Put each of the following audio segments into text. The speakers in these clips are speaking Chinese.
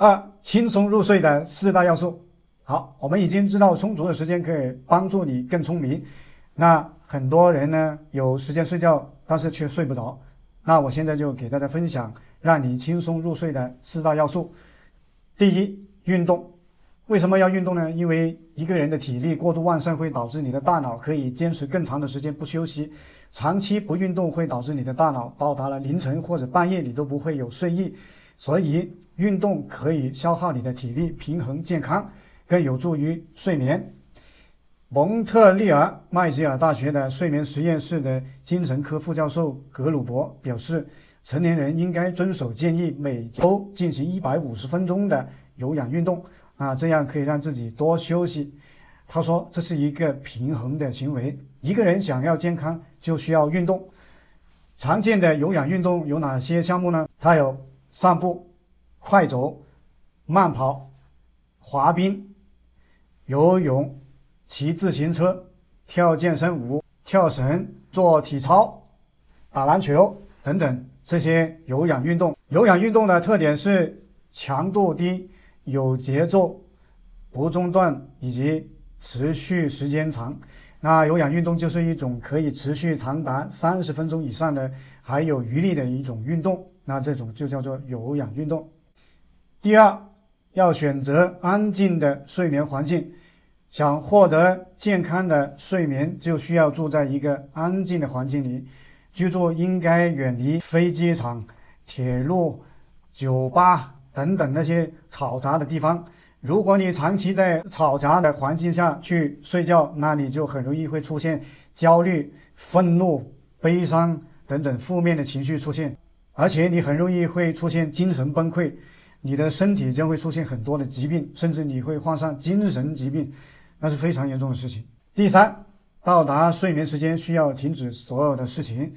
二、轻松入睡的四大要素。好，我们已经知道充足的时间可以帮助你更聪明。那很多人呢，有时间睡觉，但是却睡不着。那我现在就给大家分享让你轻松入睡的四大要素。第一，运动。为什么要运动呢？因为一个人的体力过度旺盛会导致你的大脑可以坚持更长的时间不休息。长期不运动会导致你的大脑到达了凌晨或者半夜你都不会有睡意。所以运动可以消耗你的体力，平衡健康，更有助于睡眠。蒙特利尔麦吉尔大学的睡眠实验室的精神科副教授格鲁伯表示，成年人应该遵守建议，每周进行一百五十分钟的有氧运动，啊，这样可以让自己多休息。他说，这是一个平衡的行为。一个人想要健康，就需要运动。常见的有氧运动有哪些项目呢？它有。散步、快走、慢跑、滑冰、游泳、骑自行车、跳健身舞、跳绳、做体操、打篮球等等这些有氧运动。有氧运动的特点是强度低、有节奏、不中断以及持续时间长。那有氧运动就是一种可以持续长达三十分钟以上的还有余力的一种运动。那这种就叫做有氧运动。第二，要选择安静的睡眠环境。想获得健康的睡眠，就需要住在一个安静的环境里。居住应该远离飞机场、铁路、酒吧等等那些嘈杂的地方。如果你长期在嘈杂的环境下去睡觉，那你就很容易会出现焦虑、愤怒、悲伤等等负面的情绪出现。而且你很容易会出现精神崩溃，你的身体将会出现很多的疾病，甚至你会患上精神疾病，那是非常严重的事情。第三，到达睡眠时间需要停止所有的事情，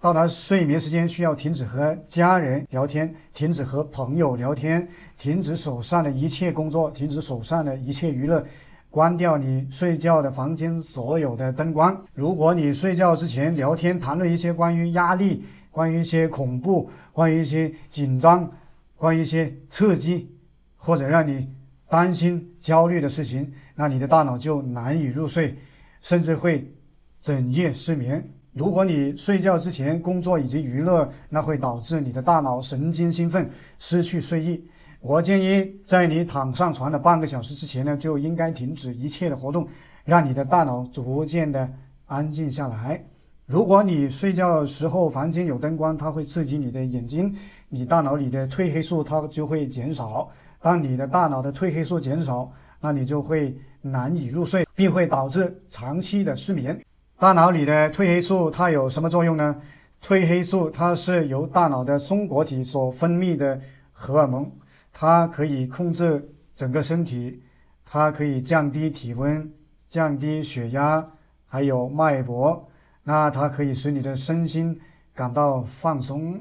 到达睡眠时间需要停止和家人聊天，停止和朋友聊天，停止手上的一切工作，停止手上的一切娱乐，关掉你睡觉的房间所有的灯光。如果你睡觉之前聊天谈论一些关于压力，关于一些恐怖，关于一些紧张，关于一些刺激，或者让你担心、焦虑的事情，那你的大脑就难以入睡，甚至会整夜失眠。如果你睡觉之前工作以及娱乐，那会导致你的大脑神经兴奋，失去睡意。我建议在你躺上床的半个小时之前呢，就应该停止一切的活动，让你的大脑逐渐的安静下来。如果你睡觉的时候房间有灯光，它会刺激你的眼睛，你大脑里的褪黑素它就会减少。当你的大脑的褪黑素减少，那你就会难以入睡，并会导致长期的失眠。大脑里的褪黑素它有什么作用呢？褪黑素它是由大脑的松果体所分泌的荷尔蒙，它可以控制整个身体，它可以降低体温、降低血压，还有脉搏。那它可以使你的身心感到放松，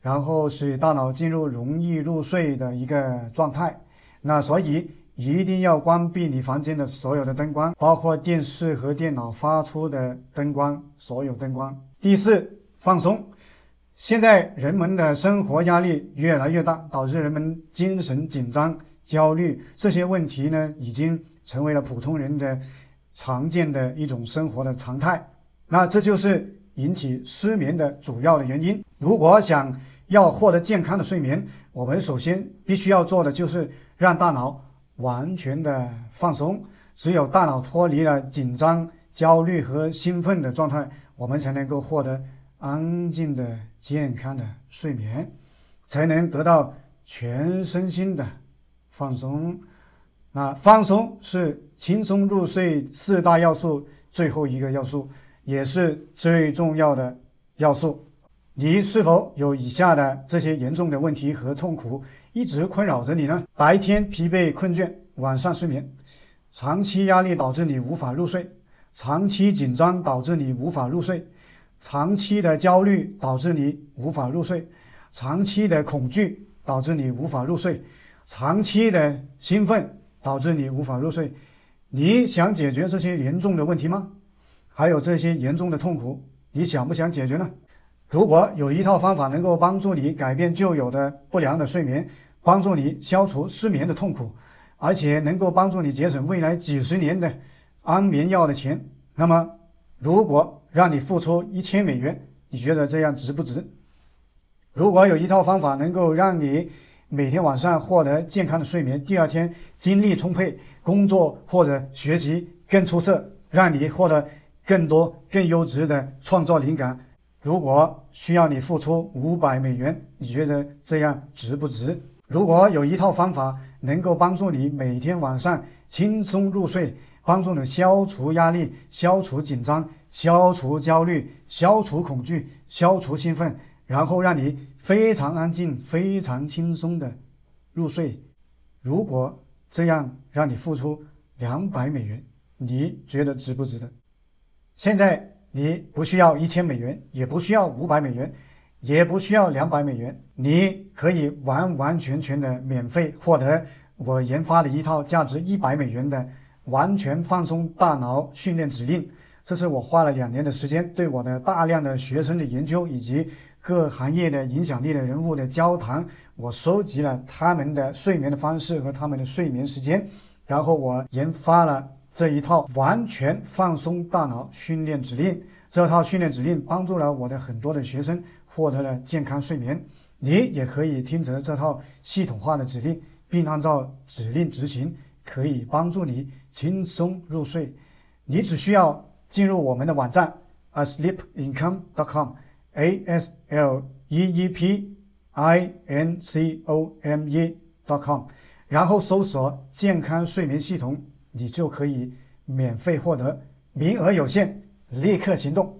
然后使大脑进入容易入睡的一个状态。那所以一定要关闭你房间的所有的灯光，包括电视和电脑发出的灯光，所有灯光。第四，放松。现在人们的生活压力越来越大，导致人们精神紧张、焦虑，这些问题呢，已经成为了普通人的常见的一种生活的常态。那这就是引起失眠的主要的原因。如果想要获得健康的睡眠，我们首先必须要做的就是让大脑完全的放松。只有大脑脱离了紧张、焦虑和兴奋的状态，我们才能够获得安静的、健康的睡眠，才能得到全身心的放松。那放松是轻松入睡四大要素最后一个要素。也是最重要的要素。你是否有以下的这些严重的问题和痛苦一直困扰着你呢？白天疲惫困倦，晚上失眠；长期压力导致你无法入睡；长期紧张导致你无法入睡；长期的焦虑导致你无法入睡；长期的恐惧导致你无法入睡；长期的兴奋导致你无法入睡。你想解决这些严重的问题吗？还有这些严重的痛苦，你想不想解决呢？如果有一套方法能够帮助你改变旧有的不良的睡眠，帮助你消除失眠的痛苦，而且能够帮助你节省未来几十年的安眠药的钱。那么，如果让你付出一千美元，你觉得这样值不值？如果有一套方法能够让你每天晚上获得健康的睡眠，第二天精力充沛，工作或者学习更出色，让你获得更多更优质的创造灵感。如果需要你付出五百美元，你觉得这样值不值？如果有一套方法能够帮助你每天晚上轻松入睡，帮助你消除压力、消除紧张、消除焦虑、消除恐惧、消除兴奋，然后让你非常安静、非常轻松的入睡。如果这样让你付出两百美元，你觉得值不值得？现在你不需要一千美元，也不需要五百美元，也不需要两百美元，你可以完完全全的免费获得我研发的一套价值一百美元的。完全放松大脑训练指令，这是我花了两年的时间，对我的大量的学生的研究以及各行业的影响力的人物的交谈，我收集了他们的睡眠的方式和他们的睡眠时间，然后我研发了这一套完全放松大脑训练指令。这套训练指令帮助了我的很多的学生获得了健康睡眠。你也可以听着这套系统化的指令，并按照指令执行。可以帮助你轻松入睡，你只需要进入我们的网站 asleepincome.com，a s l e e p i n c o m e dot com，然后搜索健康睡眠系统，你就可以免费获得，名额有限，立刻行动。